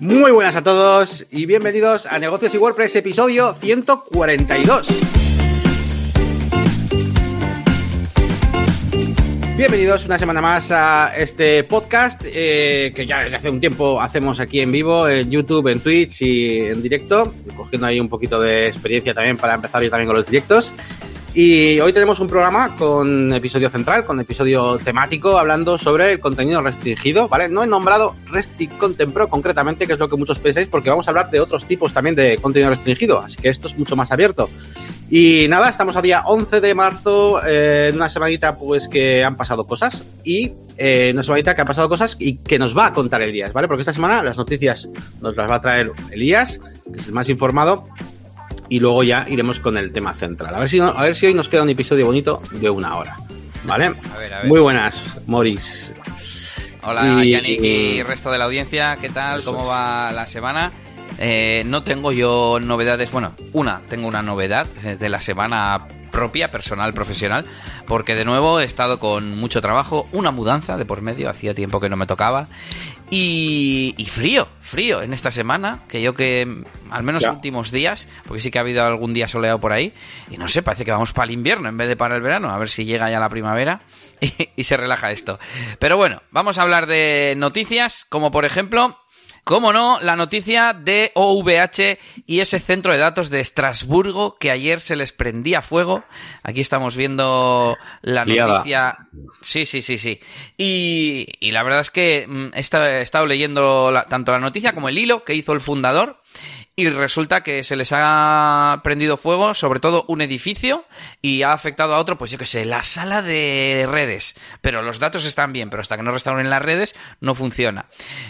Muy buenas a todos y bienvenidos a Negocios y WordPress episodio 142. Bienvenidos una semana más a este podcast eh, que ya desde hace un tiempo hacemos aquí en vivo, en YouTube, en Twitch y en directo, cogiendo ahí un poquito de experiencia también para empezar yo también con los directos. Y hoy tenemos un programa con episodio central, con episodio temático, hablando sobre el contenido restringido, ¿vale? No he nombrado Restrict Content Pro concretamente, que es lo que muchos pensáis, porque vamos a hablar de otros tipos también de contenido restringido, así que esto es mucho más abierto. Y nada, estamos a día 11 de marzo, eh, en una semanita pues que han pasado cosas y eh, una semanita que han pasado cosas y que nos va a contar Elías, ¿vale? Porque esta semana las noticias nos las va a traer Elías, que es el más informado, y luego ya iremos con el tema central. A ver si, a ver si hoy nos queda un episodio bonito de una hora. ¿Vale? A ver, a ver. Muy buenas, Moris. Hola, Y- Yannick y resto de la audiencia. ¿Qué tal? ¿Cómo es. va la semana? Eh, no tengo yo novedades. Bueno, una, tengo una novedad de la semana propia, personal, profesional, porque de nuevo he estado con mucho trabajo, una mudanza de por medio, hacía tiempo que no me tocaba, y, y frío, frío en esta semana, que yo que al menos Ya. últimos días, porque sí que ha habido algún día soleado por ahí, y no sé, parece que vamos para el invierno en vez de para el verano, a ver si llega ya la primavera y, y se relaja esto. Pero bueno, vamos a hablar de noticias, como por ejemplo, como no, la noticia de OVH y ese centro de datos de Estrasburgo que ayer se les prendía fuego. Aquí estamos viendo la Liada. noticia. Sí, sí, sí, sí. Y, y la verdad es que mm, he estado, he estado leyendo la- tanto la noticia como el hilo que hizo el fundador. Y resulta que se les ha prendido fuego, sobre todo un edificio, y ha afectado a otro, pues yo qué sé, la sala de redes. Pero los datos están bien, pero hasta que no restauren las redes no funciona.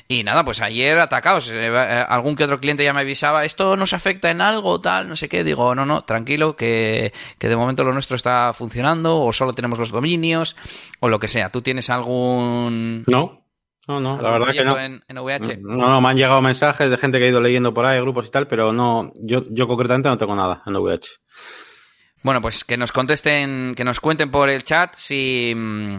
Y nada, pues ayer atacados, eh, eh, algún que otro cliente ya me avisaba, esto nos afecta en algo, tal, no sé qué. Digo, no, no, tranquilo, que, que de momento lo nuestro está funcionando, o solo tenemos los dominios, o lo que sea. ¿Tú tienes algún... No, no, no, la verdad que no. En, en VH? No, no, me han llegado mensajes de gente que ha ido leyendo por ahí, grupos y tal, pero no, yo, yo concretamente no tengo nada en VH. Bueno, pues que nos contesten, que nos cuenten por el chat si, mm,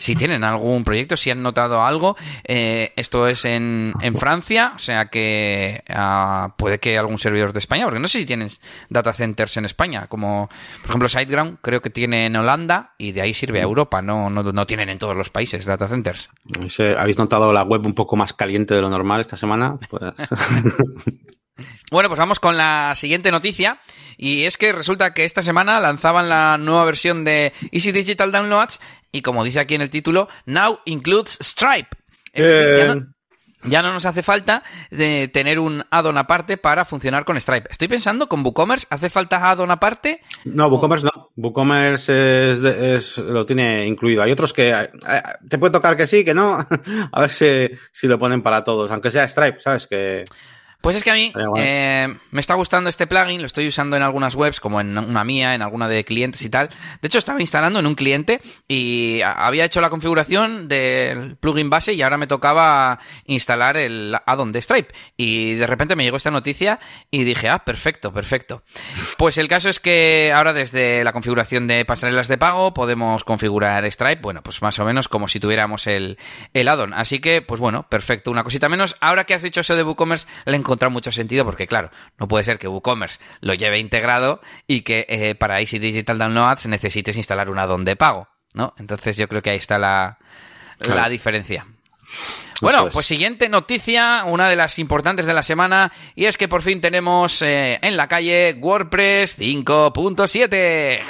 si tienen algún proyecto, si han notado algo. Eh, esto es en, en Francia, o sea que ah, puede que algún servidor de España, porque no sé si tienes data centers en España, como por ejemplo SiteGround, creo que tiene en Holanda y de ahí sirve a Europa, no, no, no tienen en todos los países data centers. ¿Habéis notado la web un poco más caliente de lo normal esta semana? Pues, Bueno, pues vamos con la siguiente noticia. Y es que resulta que esta semana lanzaban la nueva versión de Easy Digital Downloads. Y como dice aquí en el título, now includes Stripe. Es decir, ya no, Bien. ya no nos hace falta de tener un add-on aparte para funcionar con Stripe. Estoy pensando, con WooCommerce, ¿hace falta add-on aparte? No, WooCommerce no. WooCommerce es, es- lo tiene incluido. Hay otros que eh, te puede tocar que sí, que no. A ver si, si lo ponen para todos, aunque sea Stripe, ¿sabes? Que Pues es que a mí eh, me está gustando este plugin, lo estoy usando en algunas webs, como en una mía, en alguna de clientes y tal. De hecho, estaba instalando en un cliente y había hecho la configuración del plugin base y ahora me tocaba instalar el add-on de Stripe. Y de repente me llegó esta noticia y dije, ah, perfecto, perfecto. Pues el caso es que ahora desde la configuración de pasarelas de pago podemos configurar Stripe, bueno, pues más o menos como si tuviéramos el, el add-on. Así que, pues bueno, perfecto, una cosita menos. Ahora que has dicho eso de WooCommerce, le he encontrado mucho sentido porque, claro, no puede ser que WooCommerce lo lleve integrado y que eh, para Easy Digital Downloads necesites instalar un add-on de pago, ¿no? Entonces yo creo que ahí está la, la diferencia. Bueno, es. pues siguiente noticia, una de las importantes de la semana, y es que por fin tenemos eh, en la calle WordPress 5.7.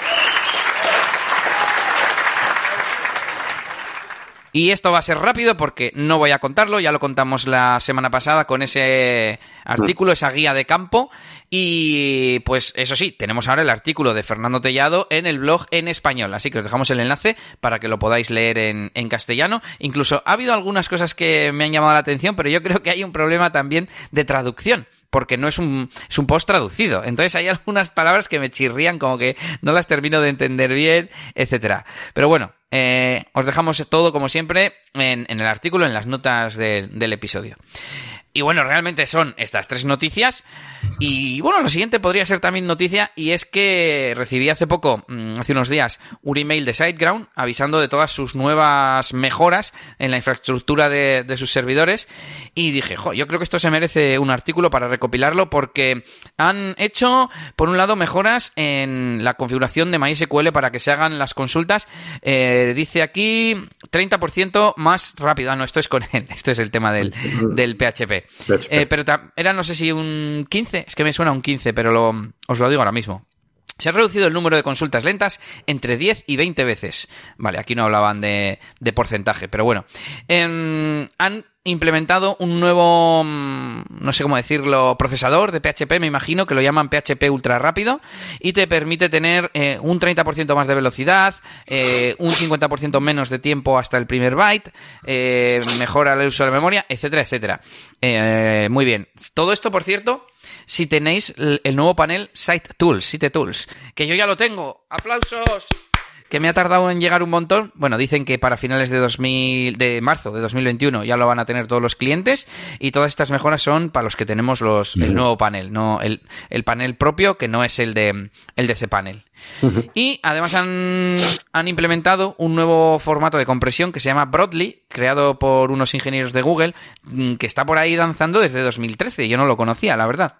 Y esto va a ser rápido porque no voy a contarlo, ya lo contamos la semana pasada con ese artículo, esa guía de campo. Y pues eso sí, tenemos ahora el artículo de Fernando Tellado en el blog en español. Así que os dejamos el enlace para que lo podáis leer en, en castellano. Incluso ha habido algunas cosas que me han llamado la atención, pero yo creo que hay un problema también de traducción porque no es un, es un post traducido. Entonces hay algunas palabras que me chirrían, como que no las termino de entender bien, etcétera. Pero bueno, eh, os dejamos todo, como siempre, en, el artículo, en las notas de- del episodio. Y bueno, realmente son estas tres noticias. Y bueno, lo siguiente podría ser también noticia y es que recibí hace poco, mm, hace unos días, un email de SiteGround avisando de todas sus nuevas mejoras en la infraestructura de, sus servidores y dije, jo, yo creo que esto se merece un artículo para recopilarlo porque han hecho, por un lado, mejoras en la configuración de MySQL para que se hagan las consultas. Eh, dice aquí 30% más rápido. Ah, no, esto es con él, esto es el tema del, del PHP. Eh, pero era, no sé si un 15, es que me suena un 15, pero lo, os lo digo ahora mismo. Se ha reducido el número de consultas lentas entre 10 y 20 veces. Vale, aquí no hablaban de, porcentaje, pero bueno. Em, han implementado un nuevo, mm, no sé cómo decirlo, procesador de PHP, me imagino que lo llaman PHP ultra rápido y te permite tener eh, un 30% más de velocidad, eh, un 50% menos de tiempo hasta el primer byte, eh, mejora el uso de la memoria, etcétera, etcétera. muy bien. Todo esto, por cierto, si tenéis el, el nuevo panel Site Tools, Site Tools, que yo ya lo tengo. ¡Aplausos! Que me ha tardado en llegar un montón. Bueno, dicen que para finales de 2000, de marzo de 2021 ya lo van a tener todos los clientes y todas estas mejoras son para los que tenemos los, el nuevo panel, no el, el panel propio que no es el de el de cPanel. Y además han, han implementado un nuevo formato de compresión que se llama Broadly, creado por unos ingenieros de Google, mm, que está por ahí danzando desde 2013. Yo no lo conocía, la verdad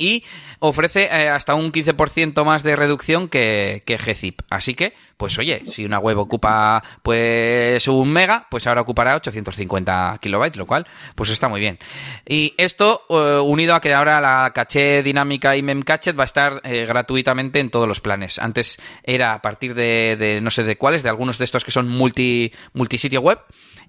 y ofrece eh, hasta un 15% más de reducción que, que gzip. Así que, pues oye, si una web ocupa pues un mega, pues ahora ocupará 850 kilobytes, lo cual pues está muy bien. Y esto eh, unido a que ahora la caché dinámica y memcached va a estar eh, gratuitamente en todos los planes. Antes era a partir de, de, no sé de cuáles, de algunos de estos que son multi multisitio web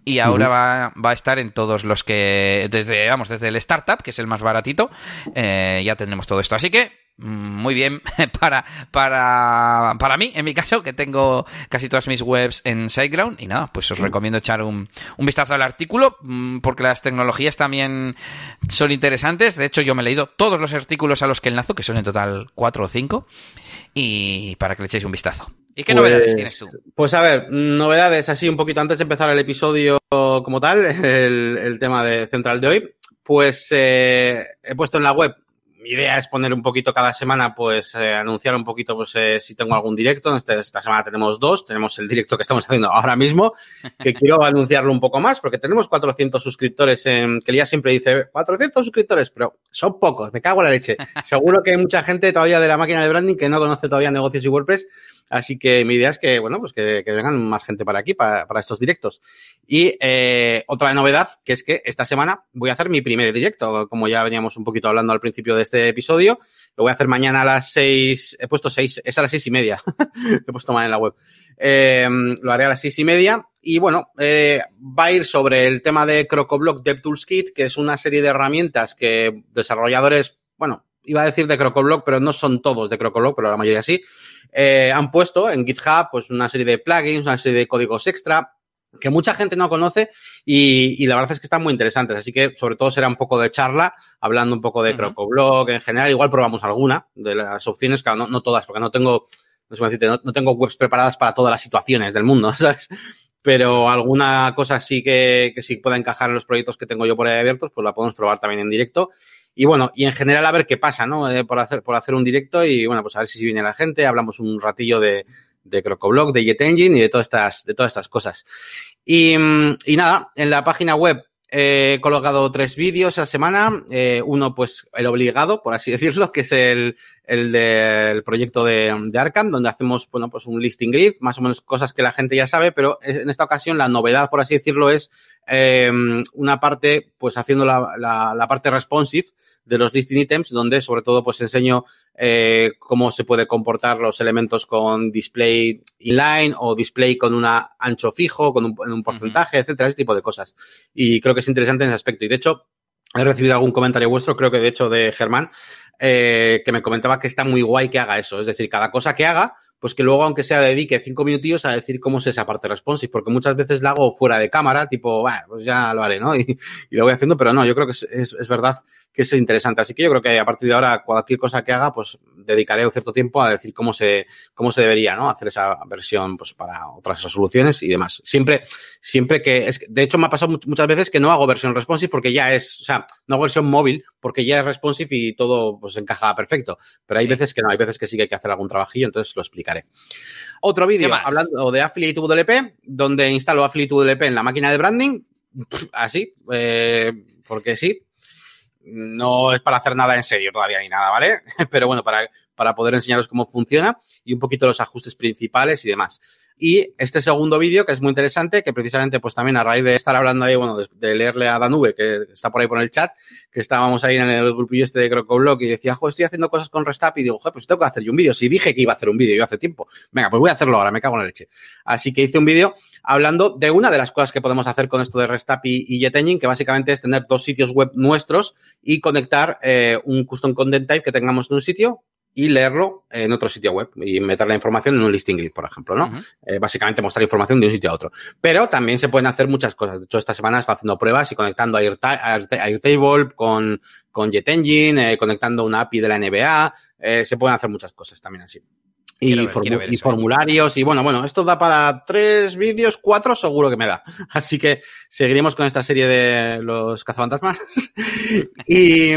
y ahora va, va, a estar en todos los que, desde, vamos, desde el startup, que es el más baratito, ya tenemos todo esto. Así que, mm, muy bien para, para, para mí, en mi caso, que tengo casi todas mis webs en SiteGround. Y nada, pues os recomiendo echar un, un vistazo al artículo, mm, porque las tecnologías también son interesantes. De hecho, yo me he leído todos los artículos a los que enlazo, que son en total cuatro o cinco, y para que le echéis un vistazo. ¿Y qué novedades pues, tienes tú? Pues a ver, novedades así un poquito antes de empezar el episodio como tal, el, tema de central de hoy. Pues eh, he puesto en la web mi idea es poner un poquito cada semana, pues eh, anunciar un poquito pues eh, si tengo algún directo. Este, esta semana tenemos dos. Tenemos el directo que estamos haciendo ahora mismo, que quiero anunciarlo un poco más, porque tenemos 400 suscriptores en, que ya siempre dice 400 suscriptores, pero son pocos, me cago en la leche. Seguro que hay mucha gente todavía de la máquina de branding que no conoce todavía negocios y WordPress Así que mi idea es que, bueno, pues que, vengan más gente para aquí, para, estos directos. Y eh, otra novedad, que es que esta semana voy a hacer mi primer directo, como ya veníamos un poquito hablando al principio de este episodio. Lo voy a hacer mañana a las seis, he puesto seis, es a las seis y media. he puesto mal en la web. Eh, lo haré a las seis y media. Y bueno, eh, va a ir sobre el tema de CrocoBlock DevTools Kit, que es una serie de herramientas que desarrolladores, bueno, iba a decir de CrocoBlock, pero no son todos de CrocoBlock, pero la mayoría sí, eh, han puesto en GitHub pues una serie de plugins, una serie de códigos extra que mucha gente no conoce y, la verdad es que están muy interesantes. Así que sobre todo será un poco de charla, hablando un poco de CrocoBlock en general. Igual probamos alguna de las opciones, claro, no, todas, porque no tengo, no, sé decirte, no, tengo webs preparadas para todas las situaciones del mundo, ¿sabes? Pero alguna cosa sí que, que sí pueda encajar en los proyectos que tengo yo por ahí abiertos, pues la podemos probar también en directo. Y bueno, y en general a ver qué pasa, ¿no? Eh, por, hacer, por hacer un directo y bueno, pues a ver si, viene la gente, hablamos un ratillo de, de CrocoBlock, de JetEngine y de todas estas, de todas estas cosas. Y, y nada, en la página web he colocado tres vídeos a semana. Eh, uno, pues, el obligado, por así decirlo, que es el, el del proyecto de, de, Arkham, donde hacemos, bueno, pues un listing grid, más o menos cosas que la gente ya sabe, pero en esta ocasión la novedad, por así decirlo, es eh, una parte, pues haciendo la, la, la, parte responsive de los listing items, donde sobre todo pues enseño eh, cómo se puede comportar los elementos con display inline o display con un ancho fijo, con un, un porcentaje, etcétera, ese tipo de cosas. Y creo que es interesante en ese aspecto. Y de hecho, he recibido algún comentario vuestro, creo que de hecho de Germán, eh, que me comentaba que está muy guay que haga eso. Es decir, cada cosa que haga, pues que luego, aunque sea, dedique cinco minutillos a decir cómo es esa parte responsive, porque muchas veces la hago fuera de cámara, tipo, bueno, pues ya lo haré, ¿no? Y, lo voy haciendo, pero no, yo creo que es, es, es, verdad que es interesante. Así que yo creo que a partir de ahora, cualquier cosa que haga, pues dedicaré un cierto tiempo a decir cómo se, cómo se debería, ¿no? Hacer esa versión, pues, para otras resoluciones y demás. Siempre, siempre que, es, de hecho, me ha pasado muchas veces que no hago versión responsive porque ya es, o sea, no hago versión móvil porque ya es responsive y todo, pues, encaja perfecto. Pero hay veces que no, hay veces que sí que hay que hacer algún trabajillo, entonces lo explicaré. Otro vídeo hablando de Affiliate WP, donde instalo Affiliate WP en la máquina de branding, así, eh, porque sí, no es para hacer nada en serio todavía ni nada, ¿vale? Pero bueno, para, para poder enseñaros cómo funciona y un poquito los ajustes principales y demás. Y este segundo vídeo, que es muy interesante, que precisamente, pues también a raíz de estar hablando ahí, bueno, de, leerle a Danube, que está por ahí por el chat, que estábamos ahí en el grupillo este de CrocoBlog y decía, jo, estoy haciendo cosas con Restap y digo, joder, pues tengo que hacer yo un vídeo. Si dije que iba a hacer un vídeo yo hace tiempo. Venga, pues voy a hacerlo ahora, me cago en la leche. Así que hice un vídeo hablando de una de las cosas que podemos hacer con esto de Restap y, y JetEngine, que básicamente es tener dos sitios web nuestros y conectar eh, un custom content type que tengamos en un sitio y leerlo en otro sitio web y meter la información en un listing grid, por ejemplo, ¿no? eh, básicamente mostrar información de un sitio a otro. Pero también se pueden hacer muchas cosas. De hecho, esta semana estoy haciendo pruebas y conectando a Airtable con, con JetEngine, eh, conectando una API de la NBA. Eh, se pueden hacer muchas cosas también así. Y, y formularios, y bueno, bueno, esto da para tres vídeos, cuatro seguro que me da. Así que seguiremos con esta serie de los cazafantasmas. y,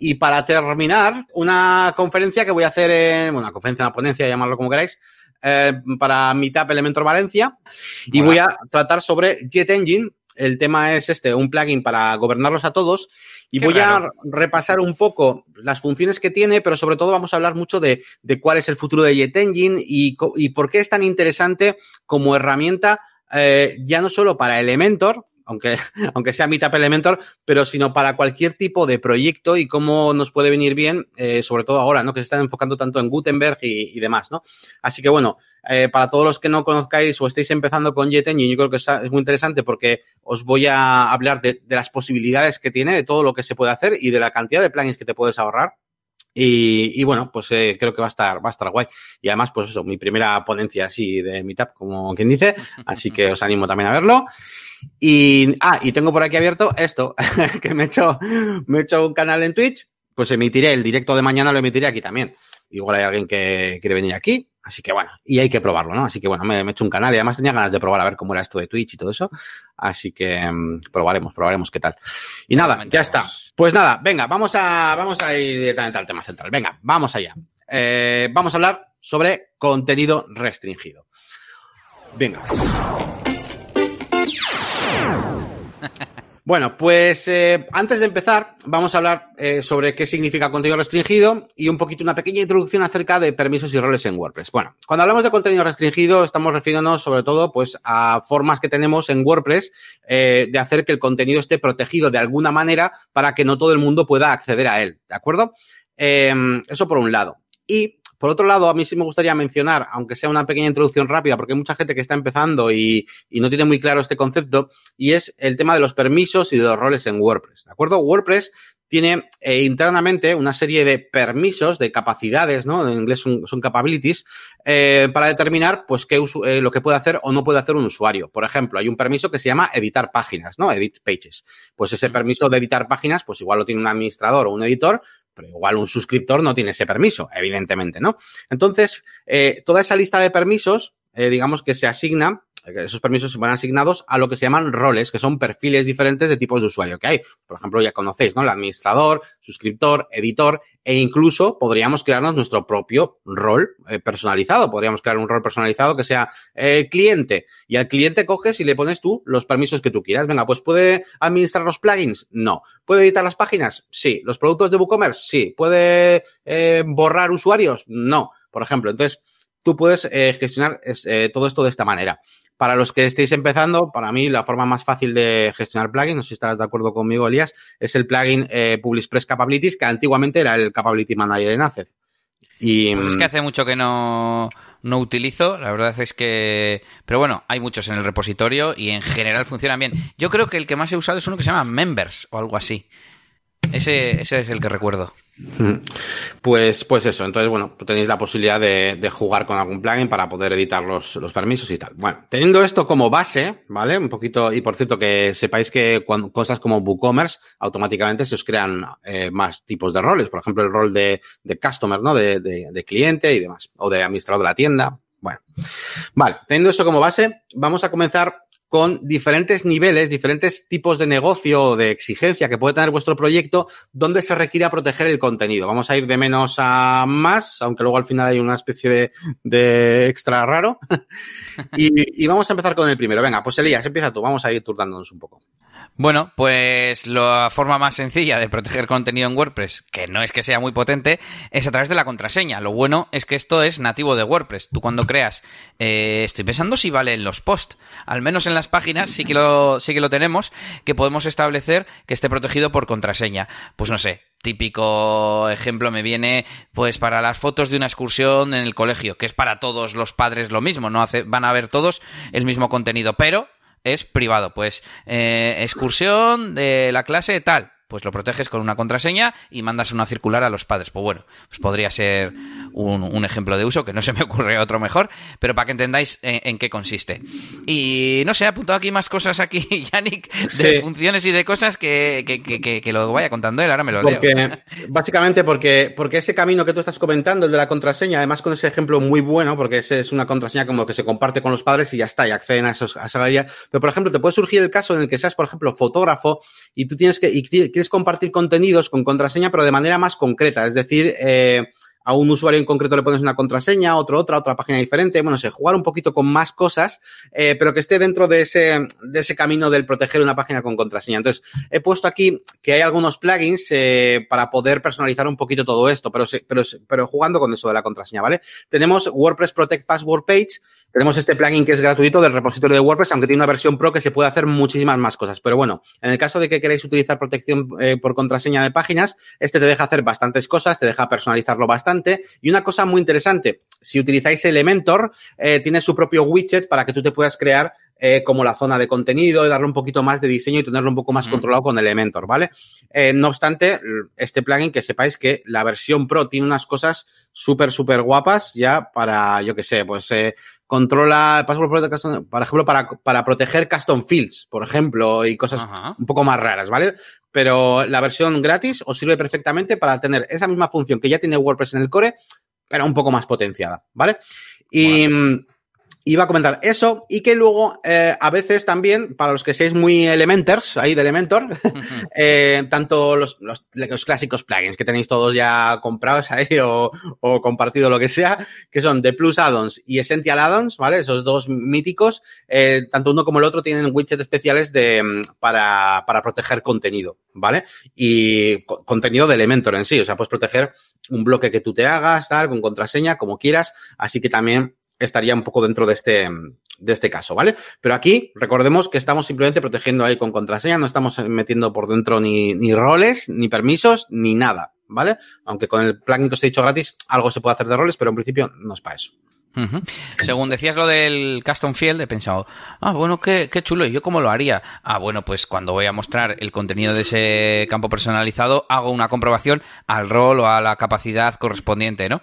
y para terminar, una conferencia que voy a hacer en, bueno, una conferencia, una ponencia, llamarlo como queráis, eh, para Meetup Elementor Valencia. Y voy a tratar sobre Jet Engine. El tema es este, un plugin para gobernarlos a todos. Y voy a repasar un poco las funciones que tiene, pero sobre todo vamos a hablar mucho de, de cuál es el futuro de Jet Engine y, y, por qué es tan interesante como herramienta, eh, ya no solo para Elementor, aunque, aunque sea Meetup Elementor, pero sino para cualquier tipo de proyecto y cómo nos puede venir bien, eh, sobre todo ahora, ¿no? Que se están enfocando tanto en Gutenberg y, demás, ¿no? Así que bueno, eh, para todos los que no conozcáis o estéis empezando con Jet Engine, yo creo que es muy interesante porque os voy a hablar de, las posibilidades que tiene, de todo lo que se puede hacer y de la cantidad de plugins que te puedes ahorrar. Y, y, bueno, pues eh, creo que va a estar, va a estar guay. Y además, pues eso, mi primera ponencia así de Meetup, como quien dice. Así que os animo también a verlo. Y, ah, y tengo por aquí abierto esto, que me he hecho, me he hecho un canal en Twitch, pues emitiré el directo de mañana, lo emitiré aquí también. Igual hay alguien que quiere venir aquí, así que bueno, y hay que probarlo, ¿no? Así que bueno, me, me he hecho un canal y además tenía ganas de probar a ver cómo era esto de Twitch y todo eso. Así que um, probaremos, probaremos qué tal. Y nada, ya está. Pues nada, venga, vamos a, vamos a ir directamente al tema central. Venga, vamos allá. Eh, vamos a hablar sobre contenido restringido. Venga. Bueno, pues eh, antes de empezar, vamos a hablar eh, sobre qué significa contenido restringido y un poquito una pequeña introducción acerca de permisos y roles en WordPress. Bueno, cuando hablamos de contenido restringido, estamos refiriéndonos sobre todo pues, a formas que tenemos en WordPress eh, de hacer que el contenido esté protegido de alguna manera para que no todo el mundo pueda acceder a él. ¿De acuerdo? eso por un lado. Y por otro lado, a mí sí me gustaría mencionar, aunque sea una pequeña introducción rápida, porque hay mucha gente que está empezando y, y, no tiene muy claro este concepto, y es el tema de los permisos y de los roles en WordPress. ¿De acuerdo? WordPress tiene eh, internamente una serie de permisos, de capacidades, ¿no? En inglés son, son capabilities, eh, para determinar, pues, qué eh, lo que puede hacer o no puede hacer un usuario. Por ejemplo, hay un permiso que se llama editar páginas, ¿no? Edit pages. Pues ese permiso de editar páginas, pues igual lo tiene un administrador o un editor, igual un suscriptor no tiene ese permiso, evidentemente, ¿no? Entonces, eh, toda esa lista de permisos, eh, digamos que se asigna esos permisos se van asignados a lo que se llaman roles, que son perfiles diferentes de tipos de usuario que hay. Por ejemplo, ya conocéis, ¿no? El administrador, suscriptor, editor, e incluso podríamos crearnos nuestro propio rol eh, personalizado. Podríamos crear un rol personalizado que sea eh, cliente. Y al cliente coges y le pones tú los permisos que tú quieras. Venga, pues ¿puede administrar los plugins? No. ¿Puede editar las páginas? Sí. ¿Los productos de WooCommerce? Sí. ¿Puede eh, borrar usuarios? No. Por ejemplo, entonces tú puedes gestionar todo esto de esta manera. Para los que estéis empezando, para mí la forma más fácil de gestionar plugins, no sé si estarás de acuerdo conmigo, Elías, es el plugin eh, PubliSpress Capabilities, que antiguamente era el Capability Manager en Access. Y, pues es que hace mucho que no, no utilizo, la verdad es que... Pero bueno, hay muchos en el repositorio y en general funcionan bien. Yo creo que el que más he usado es uno que se llama Members o algo así. Ese, ese es el que recuerdo. Pues, pues eso, entonces, bueno, tenéis la posibilidad de, jugar con algún plugin para poder editar los, los, permisos y tal. Bueno, teniendo esto como base, ¿vale? Un poquito, y por cierto, que sepáis que cuando cosas como WooCommerce, automáticamente se os crean eh, más tipos de roles. Por ejemplo, el rol de, de customer, ¿no? De, de, de cliente y demás, o de administrador de la tienda. Bueno, vale, teniendo eso como base, vamos a comenzar con diferentes niveles, diferentes tipos de negocio o de exigencia que puede tener vuestro proyecto, donde se requiere proteger el contenido. Vamos a ir de menos a más, aunque luego al final hay una especie de, de extra raro. y, y, vamos a empezar con el primero. Venga, pues Elías, empieza tú, vamos a ir turnándonos un poco. Bueno, pues la forma más sencilla de proteger contenido en WordPress, que no es que sea muy potente, es a través de la contraseña. Lo bueno es que esto es nativo de WordPress. Tú cuando creas, eh, estoy pensando si vale en los posts, al menos en las páginas sí que lo sí que lo tenemos, que podemos establecer que esté protegido por contraseña. Pues no sé, típico ejemplo me viene pues para las fotos de una excursión en el colegio, que es para todos los padres lo mismo, no hace, van a ver todos el mismo contenido, pero es privado. Pues eh, excursión de la clase tal pues lo proteges con una contraseña y mandas una circular a los padres. Pues bueno, pues podría ser un, ejemplo de uso, que no se me ocurre otro mejor, pero para que entendáis en, qué consiste. Y no sé, he apuntado aquí más cosas aquí, Yannick, de funciones y de cosas que, que, que, lo vaya contando él, ahora me lo leo. Básicamente porque, porque ese camino que tú estás comentando, el de la contraseña, además con ese ejemplo muy bueno, porque ese es una contraseña como que se comparte con los padres y ya está, y acceden a, esos, a esa galería. Pero, por ejemplo, te puede surgir el caso en el que seas, por ejemplo, fotógrafo y tú tienes que, quieres compartir contenidos con contraseña, pero de manera más concreta. Es decir, eh, a un usuario en concreto le pones una contraseña, otro otra, otra página diferente, bueno, sé, jugar un poquito con más cosas, eh, pero que esté dentro de ese, de ese camino del proteger una página con contraseña. Entonces, he puesto aquí que hay algunos plugins eh, para poder personalizar un poquito todo esto, pero, pero, pero jugando con eso de la contraseña, ¿vale? Tenemos WordPress Protect Password Page, tenemos este plugin que es gratuito del repositorio de WordPress, aunque tiene una versión pro que se puede hacer muchísimas más cosas. Pero bueno, en el caso de que queráis utilizar protección eh, por contraseña de páginas, este te deja hacer bastantes cosas, te deja personalizarlo bastante. Y una cosa muy interesante, si utilizáis Elementor, eh, tiene su propio widget para que tú te puedas crear eh, como la zona de contenido y darle un poquito más de diseño y tenerlo un poco más controlado con Elementor, ¿vale? Eh, no obstante, este plugin, que sepáis que la versión Pro tiene unas cosas súper, súper guapas ya para, yo qué sé, pues eh, controla, por ejemplo, para, para proteger custom fields, por ejemplo, y cosas un poco más raras, ¿vale? Pero la versión gratis os sirve perfectamente para tener esa misma función que ya tiene WordPress en el core, pero un poco más potenciada, ¿vale? Y... Mm, iba a comentar eso y que luego eh, a veces también, para los que seáis muy elementers, ahí de Elementor, eh, tanto los, los, los, clásicos plugins que tenéis todos ya comprados ahí o, o compartido lo que sea, que son The Plus Addons y Essential Addons, ¿vale? Esos dos míticos, eh, tanto uno como el otro tienen widgets especiales de, mm, para, para proteger contenido, ¿vale? Y co contenido de Elementor en sí, o sea, puedes proteger un bloque que tú te hagas, tal, con contraseña, como quieras, así que también estaría un poco dentro de este, de este caso, ¿vale? Pero aquí recordemos que estamos simplemente protegiendo ahí con contraseña, no estamos metiendo por dentro ni, ni roles, ni permisos, ni nada, ¿vale? Aunque con el plugin que os he dicho gratis, algo se puede hacer de roles, pero en principio no es para eso. Según decías lo del custom field, he pensado, ah, bueno, qué, qué, chulo, ¿y yo cómo lo haría? Ah, bueno, pues cuando voy a mostrar el contenido de ese campo personalizado, hago una comprobación al rol o a la capacidad correspondiente, ¿no?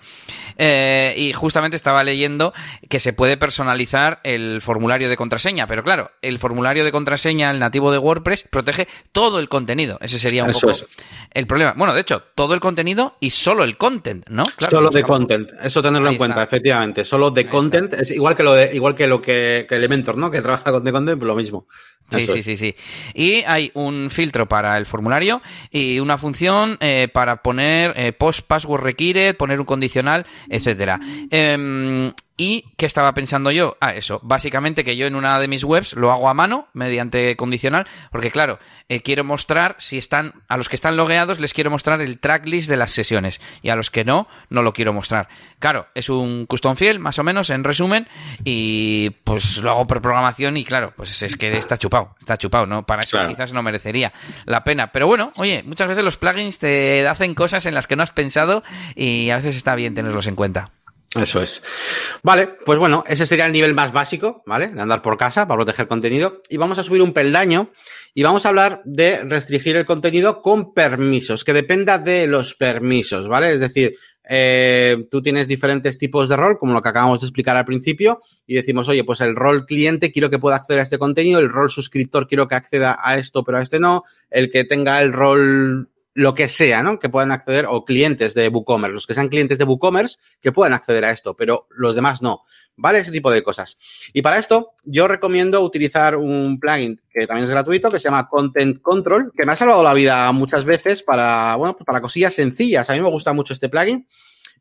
Eh, y justamente estaba leyendo que se puede personalizar el formulario de contraseña, pero claro, el formulario de contraseña, el nativo de WordPress, protege todo el contenido. Ese sería un poco el problema. Bueno, de hecho, todo el contenido y solo el content, ¿no? solo de content, eso tenerlo en cuenta, efectivamente. Solo de content, es igual que lo de, igual que lo que, que Elementor, ¿no? Que trabaja con de content, pues lo mismo. Sí, sí, sí, sí. Y hay un filtro para el formulario y una función eh, para poner eh, post password requiere, poner un condicional, etcétera. Eh, ¿Y qué estaba pensando yo? Ah, eso. Básicamente que yo en una de mis webs lo hago a mano, mediante condicional, porque claro, eh, quiero mostrar si están, a los que están logueados les quiero mostrar el tracklist de las sesiones y a los que no, no lo quiero mostrar. Claro, es un custom fiel, más o menos, en resumen, y pues lo hago por programación y claro, pues es que está chupado, está chupado, ¿no? Para eso quizás no merecería la pena. Pero bueno, oye, muchas veces los plugins te hacen cosas en las que no has pensado y a veces está bien tenerlos en cuenta. Eso es. Vale, pues bueno, ese sería el nivel más básico, ¿vale? De andar por casa para proteger contenido. Y vamos a subir un peldaño y vamos a hablar de restringir el contenido con permisos, que dependa de los permisos, ¿vale? Es decir, eh, tú tienes diferentes tipos de rol, como lo que acabamos de explicar al principio, y decimos, oye, pues el rol cliente quiero que pueda acceder a este contenido, el rol suscriptor quiero que acceda a esto, pero a este no, el que tenga el rol lo que sea, ¿no? Que puedan acceder, o clientes de WooCommerce, los que sean clientes de WooCommerce, que puedan acceder a esto, pero los demás no. ¿Vale? Ese tipo de cosas. Y para esto, yo recomiendo utilizar un plugin que también es gratuito, que se llama Content Control, que me ha salvado la vida muchas veces para, bueno, pues para cosillas sencillas. A mí me gusta mucho este plugin.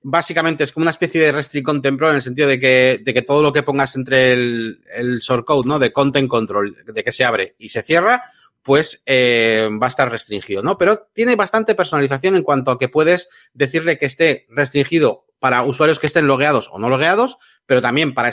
Básicamente es como una especie de Restrict Content Pro en el sentido de que, de que todo lo que pongas entre el, el shortcode, ¿no? De Content Control, de que se abre y se cierra, pues eh, va a estar restringido, ¿no? Pero tiene bastante personalización en cuanto a que puedes decirle que esté restringido para usuarios que estén logueados o no logueados, pero también para,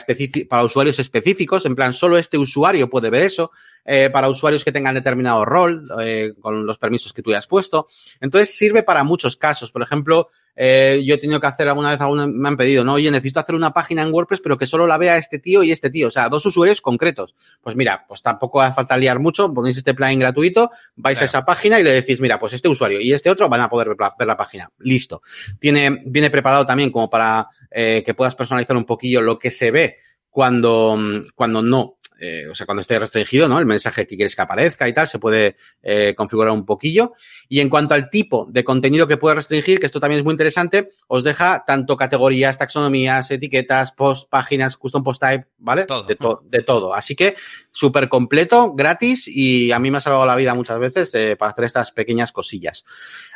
para usuarios específicos, en plan, solo este usuario puede ver eso, eh, para usuarios que tengan determinado rol, eh, con los permisos que tú hayas puesto. Entonces, sirve para muchos casos. Por ejemplo, eh, yo he tenido que hacer alguna vez, alguna, me han pedido, no, oye, necesito hacer una página en WordPress, pero que solo la vea este tío y este tío, o sea, dos usuarios concretos. Pues mira, pues tampoco hace falta liar mucho, ponéis este plugin gratuito, vais claro. a esa página y le decís, mira, pues este usuario y este otro van a poder ver la, ver la página. Listo. Tiene, viene preparado también como para que puedas personalizar un poquillo lo que se ve cuando, cuando no eh, o sea, cuando esté restringido, ¿no? El mensaje que quieres que aparezca y tal, se puede eh, configurar un poquillo. Y en cuanto al tipo de contenido que puede restringir, que esto también es muy interesante, os deja tanto categorías, taxonomías, etiquetas, post, páginas, custom post type, ¿vale? Todo. De, to de todo. Así que súper completo, gratis y a mí me ha salvado la vida muchas veces eh, para hacer estas pequeñas cosillas.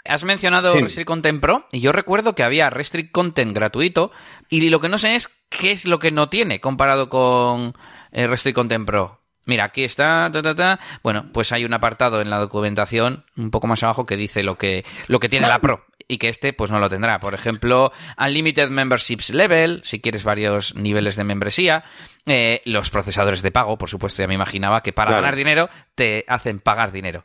Has mencionado sí. Restrict Content Pro y yo recuerdo que había Restrict Content gratuito y lo que no sé es qué es lo que no tiene comparado con eh, Restrict Content Pro. Mira, aquí está, ta, ta, ta. Bueno, pues hay un apartado en la documentación un poco más abajo que dice lo que, lo que tiene la Pro y que este pues no lo tendrá. Por ejemplo, Unlimited Memberships Level, si quieres varios niveles de membresía. Eh, los procesadores de pago, por supuesto, ya me imaginaba que para claro. ganar dinero te hacen pagar dinero.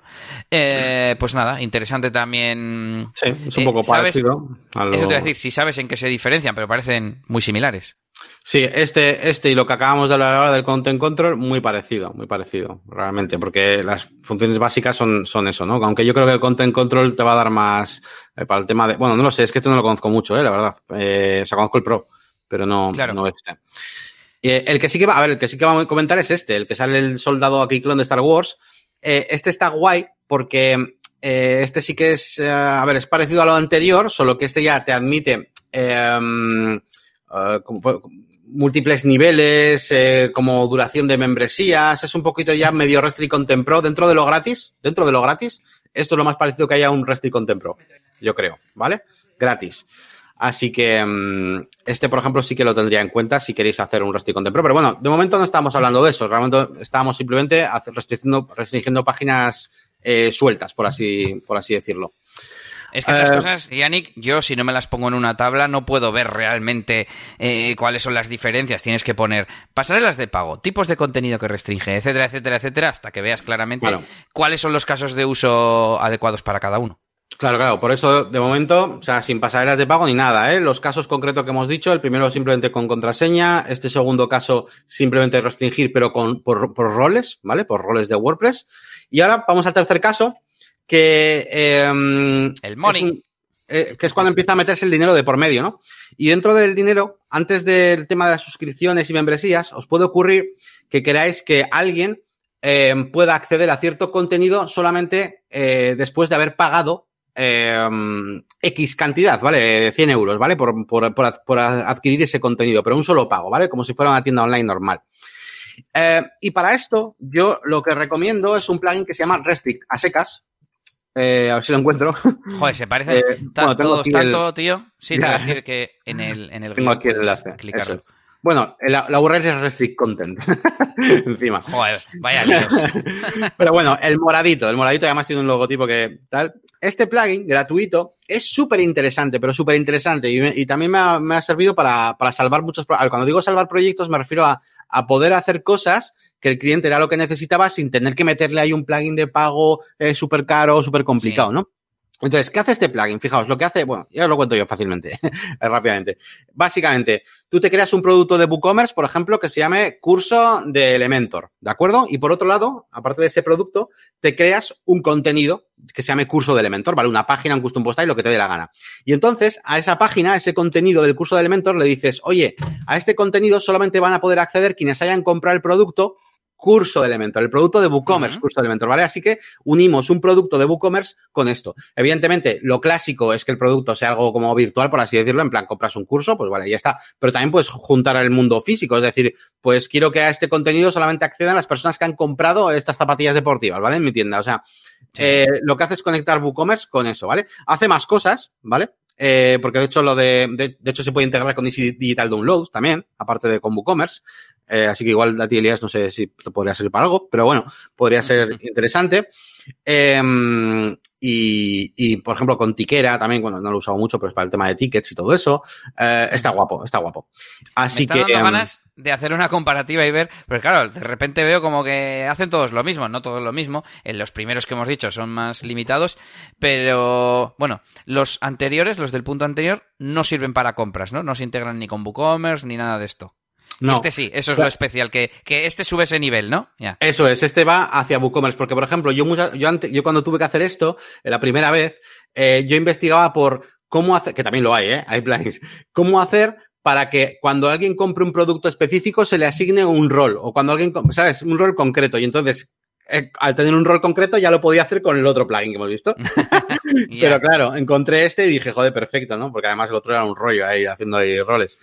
Eh, pues nada, interesante también. Sí, es un poco eh, parecido. A lo... Eso te voy a decir, si sabes en qué se diferencian, pero parecen muy similares. Sí, este, este y lo que acabamos de hablar ahora del Content Control, muy parecido, muy parecido, realmente, porque las funciones básicas son, son eso, ¿no? Aunque yo creo que el Content Control te va a dar más eh, para el tema de, bueno, no lo sé, es que este no lo conozco mucho, eh, la verdad. Eh, o sea, conozco el Pro, pero no, claro. no este. Eh, el que sí que va, a ver, el que sí que vamos a comentar es este, el que sale el soldado aquí clon de Star Wars. Eh, este está guay porque este sí que es, a ver, es parecido a lo anterior, solo que este ya te admite Uh, como, múltiples niveles, eh, como duración de membresías, es un poquito ya medio Pro dentro de lo gratis, dentro de lo gratis, esto es lo más parecido que haya un Content Pro, yo creo, ¿vale? Gratis. Así que um, este, por ejemplo, sí que lo tendría en cuenta si queréis hacer un Restrict Content Pro. Pero bueno, de momento no estamos hablando de eso. Realmente estábamos simplemente restringiendo, restringiendo páginas eh, sueltas, por así, por así decirlo. Es que estas uh, cosas, Yannick, yo si no me las pongo en una tabla no puedo ver realmente eh, cuáles son las diferencias. Tienes que poner pasarelas de pago, tipos de contenido que restringe, etcétera, etcétera, etcétera, hasta que veas claramente cuáles son los casos de uso adecuados para cada uno. Claro, claro, por eso de momento, o sea, sin pasarelas de pago ni nada, ¿eh? Los casos concretos que hemos dicho, el primero simplemente con contraseña, este segundo caso simplemente restringir, pero con, por, por roles, ¿vale? Por roles de WordPress. Y ahora vamos al tercer caso, que... Eh, el money. Un, eh, que es cuando empieza a meterse el dinero de por medio, ¿no? Y dentro del dinero, antes del tema de las suscripciones y membresías, os puede ocurrir que queráis que alguien eh, pueda acceder a cierto contenido solamente eh, después de haber pagado eh, X cantidad, ¿vale? 100 euros, ¿vale? Por, por, por, por, adquirir ese contenido, pero un solo pago, ¿vale? Como si fuera una tienda online normal. Eh, y para esto, yo lo que recomiendo es un plugin que se llama Restrict a secas. Eh, a ver si lo encuentro. Joder, se parece eh, bueno, todos tanto, el... tío. Sí, te voy a decir que en el, en el Tengo aquí el enlace. Clicarlo. Bueno, la, la, URL es restrict content. Encima. Joder, vaya líos. Pero bueno, el moradito, el moradito además tiene un logotipo que tal. Este plugin gratuito es súper interesante, pero súper interesante. Y, y, también me ha, me ha servido para, para, salvar muchos. Cuando digo salvar proyectos, me refiero a, a, poder hacer cosas que el cliente era lo que necesitaba sin tener que meterle ahí un plugin de pago eh, súper caro, súper complicado, sí. ¿no? Entonces, ¿qué hace este plugin? Fijaos, lo que hace, bueno, ya os lo cuento yo fácilmente, rápidamente. Básicamente, tú te creas un producto de WooCommerce, por ejemplo, que se llame curso de Elementor, ¿de acuerdo? Y por otro lado, aparte de ese producto, te creas un contenido que se llame curso de Elementor, ¿vale? Una página, un custom post lo que te dé la gana. Y entonces, a esa página, a ese contenido del curso de Elementor, le dices, oye, a este contenido solamente van a poder acceder quienes hayan comprado el producto curso de Elementor, el producto de WooCommerce, curso de Elementor, ¿vale? Así que unimos un producto de WooCommerce con esto. Evidentemente, lo clásico es que el producto sea algo como virtual, por así decirlo, en plan, compras un curso, pues vale, ya está. Pero también puedes juntar al mundo físico, es decir, pues quiero que a este contenido solamente accedan las personas que han comprado estas zapatillas deportivas, ¿vale? En mi tienda, o sea, eh, lo que hace es conectar WooCommerce con eso, ¿vale? Hace más cosas, ¿vale? Eh, porque de hecho lo de, de, hecho se puede integrar con Digital Downloads también, aparte de con WooCommerce. Eh, así que igual a ti, Elías, no sé si podría ser para algo, pero bueno, podría ser interesante. Em, y, por ejemplo, con Tiquera también, bueno, no lo he usado mucho, pero es para el tema de tickets y todo eso. Eh, está guapo, está guapo. Así Me está que. Dando em, ganas de hacer una comparativa y ver, pero claro, de repente veo como que hacen todos lo mismo, no todos lo mismo. En los primeros que hemos dicho son más limitados, pero bueno, los anteriores, los del punto anterior, no sirven para compras, ¿no? No se integran ni con WooCommerce ni nada de esto. Este sí, eso es lo especial, que, que este sube ese nivel, ¿no? Eso es, este va hacia WooCommerce, porque por ejemplo, yo, yo, antes, yo cuando tuve que hacer esto, la primera vez, eh, yo investigaba por cómo hacer, que también lo hay, ¿eh? Hay plugins, cómo hacer para que cuando alguien compre un producto específico se le asigne un rol, o cuando alguien, ¿sabes? Un rol concreto. Y entonces, eh, al tener un rol concreto ya lo podía hacer con el otro plugin que hemos visto. Pero claro, encontré este y dije, joder, perfecto, ¿no? Porque además el otro era un rollo ahí haciendo ahí roles.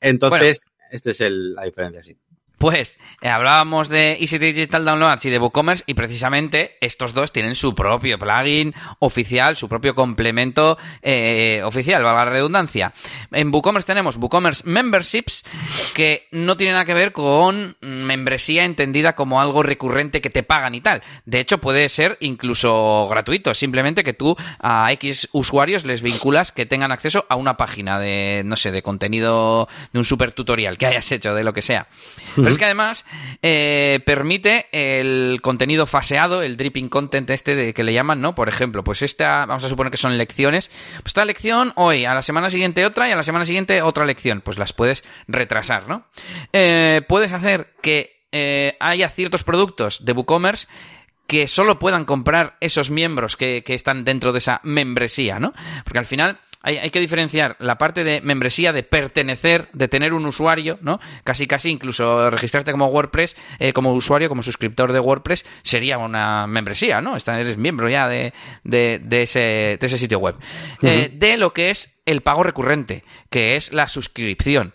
Entonces, esta es el, la diferencia, sí. Pues eh, hablábamos de Easy Digital Downloads y de WooCommerce y precisamente estos dos tienen su propio plugin oficial, su propio complemento eh, oficial, valga la redundancia. En WooCommerce tenemos WooCommerce Memberships que no tiene nada que ver con membresía entendida como algo recurrente que te pagan y tal. De hecho puede ser incluso gratuito, simplemente que tú a X usuarios les vinculas que tengan acceso a una página de, no sé, de contenido de un super tutorial que hayas hecho, de lo que sea es que además eh, permite el contenido faseado, el dripping content este de, que le llaman, ¿no? Por ejemplo, pues esta, vamos a suponer que son lecciones. Pues esta lección hoy, a la semana siguiente otra y a la semana siguiente otra lección. Pues las puedes retrasar, ¿no? Eh, puedes hacer que eh, haya ciertos productos de WooCommerce que solo puedan comprar esos miembros que, que, están dentro de esa membresía, ¿no? Porque al final hay, que diferenciar la parte de membresía, de pertenecer, de tener un usuario, ¿no? Casi, casi, incluso registrarte como WordPress, eh, como usuario, como suscriptor de WordPress, sería una membresía, ¿no? eres miembro ya de, ese, sitio web. Eh, de lo que es el pago recurrente, que es la suscripción.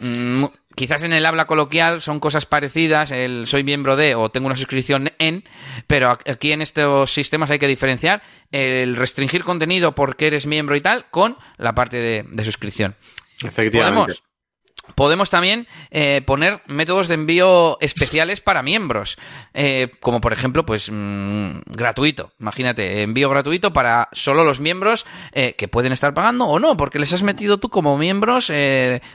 Mm, quizás en el habla coloquial son cosas parecidas, el soy miembro de o tengo una suscripción en, pero aquí en estos sistemas hay que diferenciar el restringir contenido porque eres miembro y tal con la parte de, suscripción. Efectivamente. Podemos también eh, poner métodos de envío especiales para miembros, eh, como por ejemplo, pues mm, gratuito. Imagínate, envío gratuito para solo los miembros eh, que pueden estar pagando o no, porque les has metido tú como miembros,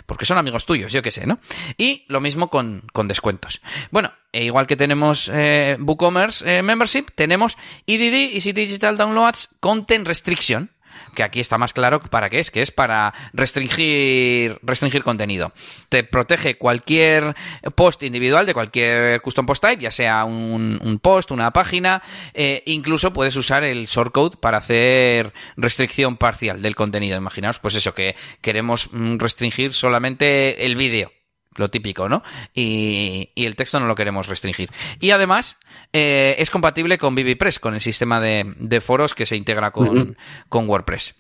porque son amigos tuyos, yo qué sé, ¿no? Y lo mismo con, con descuentos. Bueno, e igual que tenemos WooCommerce Membership, tenemos EDD, Easy Digital Downloads Content Restriction que aquí está más claro para qué es, que es para restringir, restringir contenido. Te protege cualquier post individual de cualquier custom post type, ya sea un, post, una página, eh, incluso puedes usar el shortcode para hacer restricción parcial del contenido. Imaginaos, pues eso, que queremos mm, restringir solamente el vídeo lo típico, ¿no? Y, el texto no lo queremos restringir. Y además eh, es compatible con VBPress, con el sistema de, foros que se integra con, con WordPress.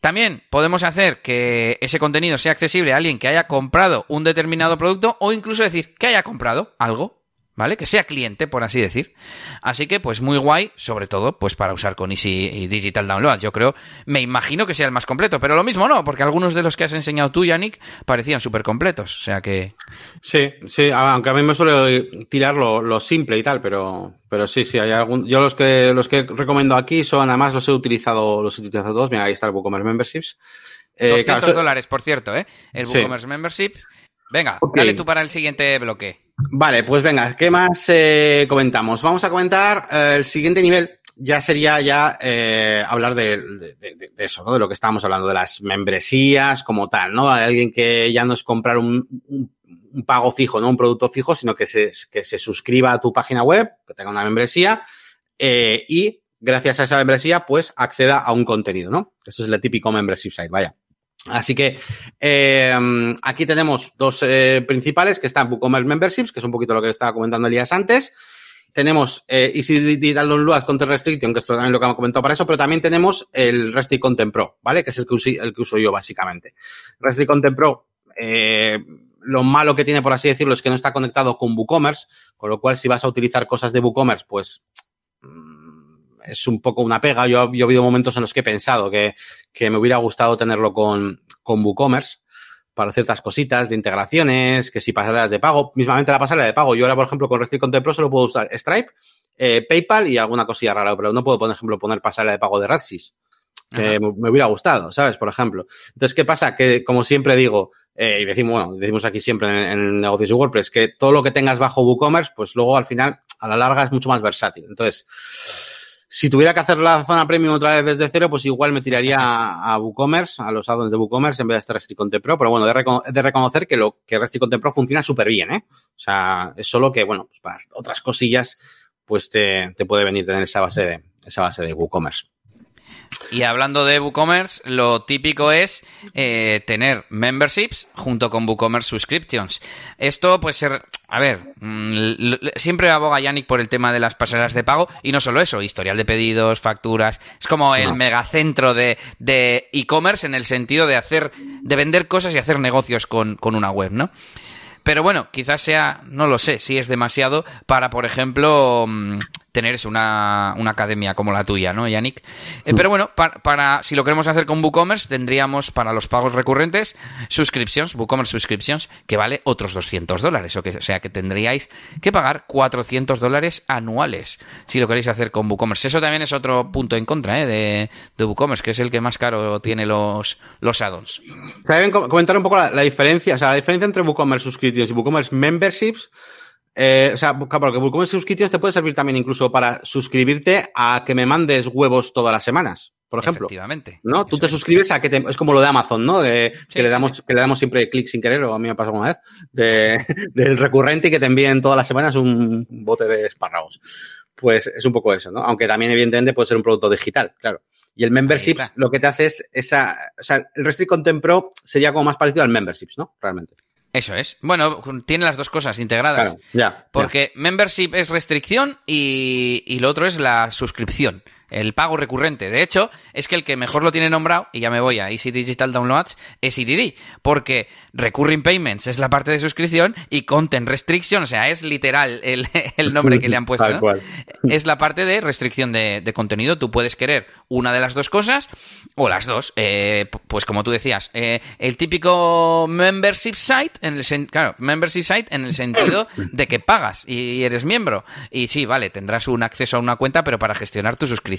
También podemos hacer que ese contenido sea accesible a alguien que haya comprado un determinado producto o incluso decir que haya comprado algo ¿vale? Que sea cliente, por así decir. Así que, pues muy guay, sobre todo, pues para usar con Easy Digital Download. Yo creo, me imagino que sea el más completo, pero lo mismo no, porque algunos de los que has enseñado tú, Yannick, parecían súper completos. O sea que. Sí, sí, aunque a mí me suele tirar lo, simple y tal, pero, pero sí, sí, hay algún. Yo los que, los que recomiendo aquí son, además, los he utilizado, los he utilizado todos. Mira, ahí está el WooCommerce Memberships. 200 eh, dólares, por cierto, ¿eh? El WooCommerce Membership. Venga, dale tú para el siguiente bloque. Vale, pues venga, ¿qué más eh, comentamos? Vamos a comentar eh, el siguiente nivel ya sería ya eh, hablar de, eso, ¿no? De lo que estábamos hablando, de las membresías como tal, ¿no? Alguien que ya no es comprar un, un, pago fijo, no un producto fijo, sino que se, que se suscriba a tu página web, que tenga una membresía eh, y gracias a esa membresía, pues acceda a un contenido, ¿no? Eso es el típico membership site, vaya. Así que eh, aquí tenemos dos eh, principales que están WooCommerce Memberships, que es un poquito lo que estaba comentando Elías antes. Tenemos eh, Easy Digital Download Content Restriction, que esto también lo que hemos comentado para eso, pero también tenemos el Restrict Content Pro, ¿vale? Que es el que, uso, el que uso yo básicamente. Restrict Content Pro, eh, lo malo que tiene, por así decirlo, es que no está conectado con WooCommerce, con lo cual si vas a utilizar cosas de WooCommerce, pues es un poco una pega. Yo, yo he habido momentos en los que he pensado que, que me hubiera gustado tenerlo con, con WooCommerce para ciertas cositas de integraciones, que si pasarelas de pago, mismamente la pasarela de pago. Yo ahora, por ejemplo, con Restrict Content Pro solo puedo usar Stripe, eh, PayPal y alguna cosilla rara, pero no puedo, por ejemplo, poner pasarela de pago de Radsys que me, hubiera gustado, ¿sabes? Por ejemplo. Entonces, ¿qué pasa? Que, como siempre digo, eh, y decimos, bueno, decimos aquí siempre en, en, negocios de WordPress, que todo lo que tengas bajo WooCommerce, pues luego al final, a la larga, es mucho más versátil. Entonces, si tuviera que hacer la zona premium otra vez desde cero, pues igual me tiraría a, WooCommerce, a los addons de WooCommerce en vez de este Restrict Pro. Pero bueno, de, de reconocer que lo que Restrict Pro funciona súper bien, ¿eh? O sea, es solo que, bueno, pues para otras cosillas, pues te, te puede venir tener esa base de, esa base de WooCommerce. Y hablando de WooCommerce, lo típico es eh, tener memberships junto con WooCommerce subscriptions. Esto puede ser, a ver, mm, siempre aboga Yannick por el tema de las pasarelas de pago y no solo eso, historial de pedidos, facturas. Es como el megacentro de e-commerce en el sentido de hacer, de vender cosas y hacer negocios con, con una web, ¿no? Pero bueno, quizás sea, no lo sé, si es demasiado para, por ejemplo, mm, tener una, una academia como la tuya, ¿no, Yannick? Eh, pero bueno, para, si lo queremos hacer con WooCommerce, tendríamos para los pagos recurrentes subscriptions, WooCommerce subscriptions, que vale otros 200 dólares, o, que, o sea que tendríais que pagar 400 dólares anuales si lo queréis hacer con WooCommerce. Eso también es otro punto en contra ¿eh? de, de WooCommerce, que es el que más caro tiene los, los add-ons. comentar un poco la, la, diferencia, o sea, la diferencia entre WooCommerce subscriptions y WooCommerce memberships eh, o sea, porque WooCommerce Subscriptions te puede servir también incluso para suscribirte a que me mandes huevos todas las semanas, por ejemplo. Efectivamente. ¿No? Tú te suscribes a que te, es como lo de Amazon, ¿no? que, le damos, que le damos siempre clic sin querer, o a mí me ha pasado una vez, de, del recurrente y que te envíen todas las semanas un bote de espárragos. Pues es un poco eso, ¿no? Aunque también, evidentemente, puede ser un producto digital, claro. Y el memberships lo que te hace es esa, o sea, el Restrict Content Pro sería como más parecido al memberships, ¿no? Realmente. Eso es. Bueno, tiene las dos cosas integradas. Claro, ya. Porque membership es restricción y, y lo otro es la suscripción el pago recurrente. De hecho, es que el que mejor lo tiene nombrado, y ya me voy a Easy Digital Downloads, es EDD, porque Recurring Payments es la parte de suscripción y Content Restriction, o sea, es literal el, nombre que le han puesto, es la parte de restricción de, contenido. Tú puedes querer una de las dos cosas o las dos. Eh, pues como tú decías, eh, el típico membership site, en el claro, membership site en el sentido de que pagas y eres miembro. Y sí, vale, tendrás un acceso a una cuenta, pero para gestionar tu suscripción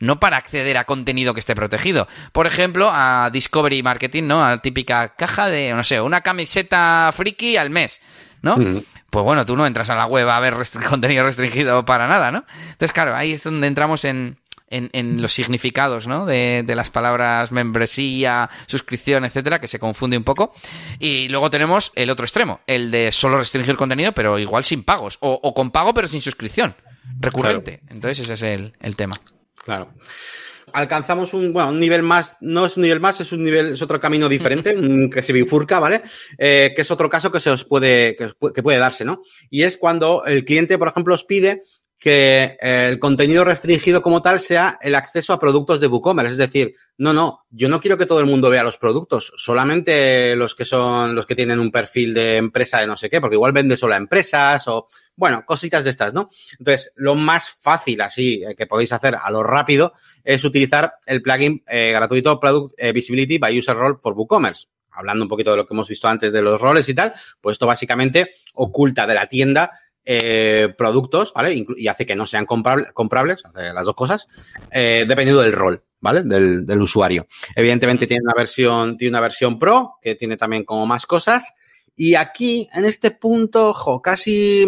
no para acceder a contenido que esté protegido. Por ejemplo, a Discovery Marketing, ¿no? A la típica caja de, no sé, una camiseta friki al mes. ¿no? Mm. Pues bueno, tú no entras a la web a ver contenido restringido para nada, ¿no? Entonces, claro, ahí es donde entramos en, en, los significados, ¿no? De, las palabras membresía, suscripción, etcétera, que se confunde un poco. Y luego tenemos el otro extremo, el de solo restringir contenido, pero igual sin pagos, o con pago pero sin suscripción recurrente. Entonces ese es el, el, tema. Claro. Alcanzamos un, bueno, un nivel más, no es un nivel más, es un nivel, es otro camino diferente, que se bifurca, ¿vale? Eh, que es otro caso que se os puede, que, que puede darse, ¿no? Y es cuando el cliente, por ejemplo, os pide que eh, el contenido restringido como tal sea el acceso a productos de WooCommerce. Es decir, no, no, yo no quiero que todo el mundo vea los productos, solamente los que son, los que tienen un perfil de empresa de no sé qué, porque igual vende solo a empresas o, bueno, cositas de estas, ¿no? Entonces, lo más fácil así eh, que podéis hacer a lo rápido es utilizar el plugin eh, gratuito Product Visibility by User Role for WooCommerce hablando un poquito de lo que hemos visto antes de los roles y tal, pues esto básicamente oculta de la tienda eh, productos, ¿vale? y hace que no sean comprables, las dos cosas, eh, dependiendo del rol, ¿vale? Del, del, usuario. Evidentemente tiene una versión, tiene una versión pro, que tiene también como más cosas. Y aquí, en este punto, jo, casi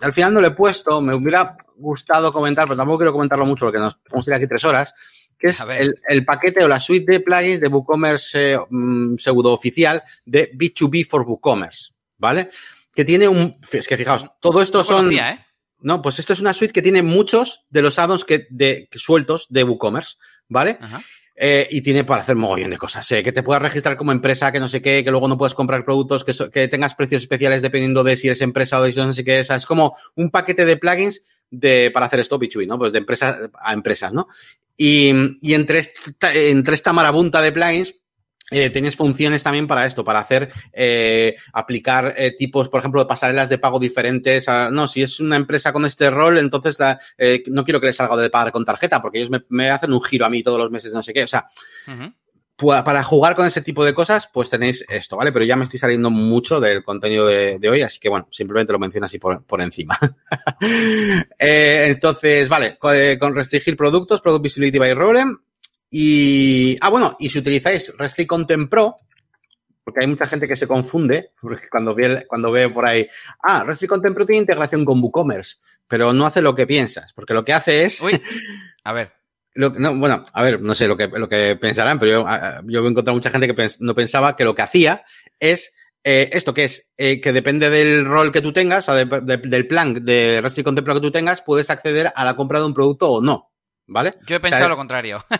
al final no le he puesto, me hubiera, gustado comentar, pero tampoco quiero comentarlo mucho porque nos vamos a ir aquí tres horas, que es el, el, paquete o la suite de plugins de WooCommerce eh, mm, pseudo oficial de B2B for WooCommerce, ¿vale? Que tiene un... Es que fijaos, todo esto no son... conocía, ¿eh? No, pues esto es una suite que tiene muchos de los add-ons que, de, que sueltos de WooCommerce, ¿vale? Ajá. Eh, y tiene para hacer mogollón de cosas. eh, que te puedas registrar como empresa, que no sé qué, que luego no puedas comprar productos, que, so- que tengas precios especiales dependiendo de si eres empresa o de si no sé qué. O sea, es como un paquete de plugins de, para hacer esto B2B, ¿no? Pues de empresas a empresas, ¿no? Y, y entre, esta, entre esta marabunta de plugins, eh, tienes funciones también para esto, para hacer, eh, aplicar eh, tipos, por ejemplo, de pasarelas de pago diferentes. A, no, si es una empresa con este rol, entonces la, eh, no quiero que les salga de pagar con tarjeta, porque ellos me, me hacen un giro a mí todos los meses, no sé qué. O sea, para jugar con ese tipo de cosas, pues tenéis esto, ¿vale? Pero ya me estoy saliendo mucho del contenido de, de hoy, así que bueno, simplemente lo menciono así por, por encima. Eh, entonces, vale, co- eh, con restringir productos, Product Visibility by Problem. Y, ah, bueno, y si utilizáis Restrict Content Pro, porque hay mucha gente que se confunde, porque cuando ve, cuando ve por ahí, ah, Restrict Content Pro tiene integración con WooCommerce, pero no hace lo que piensas, porque lo que hace es... Uy, a ver. Lo- no, bueno, a ver, no sé lo que, lo que pensarán, pero yo, a- a- yo he encontrado mucha gente que pens- no pensaba que lo que hacía es eh, esto que es eh, que depende del rol que tú tengas, o sea, de- de- del plan de Restrict Content Pro que tú tengas, puedes acceder a la compra de un producto o no, ¿vale? Yo he O sea, pensado lo contrario.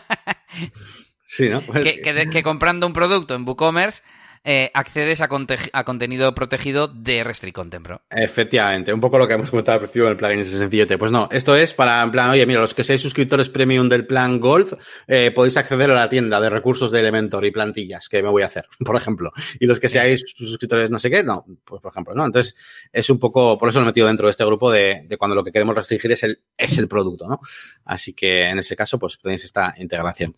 Sí, ¿no? Pues- que, que de- que comprando un producto en WooCommerce eh, accedes a, conte- a contenido protegido de Restrict Content Pro. Efectivamente, un poco lo que hemos comentado al principio del plugin ese sencillote. Pues no, esto es para, en plan, oye, mira, los que seáis suscriptores premium del plan Gold, eh, podéis acceder a la tienda de recursos de Elementor y plantillas, que me voy a hacer, por ejemplo. Y los que seáis suscriptores no sé qué, no, pues por ejemplo, ¿no? Entonces, es un poco, por eso lo he metido dentro de este grupo de, de cuando lo que queremos restringir es el, es el producto, ¿no? Así que en ese caso, pues tenéis esta integración.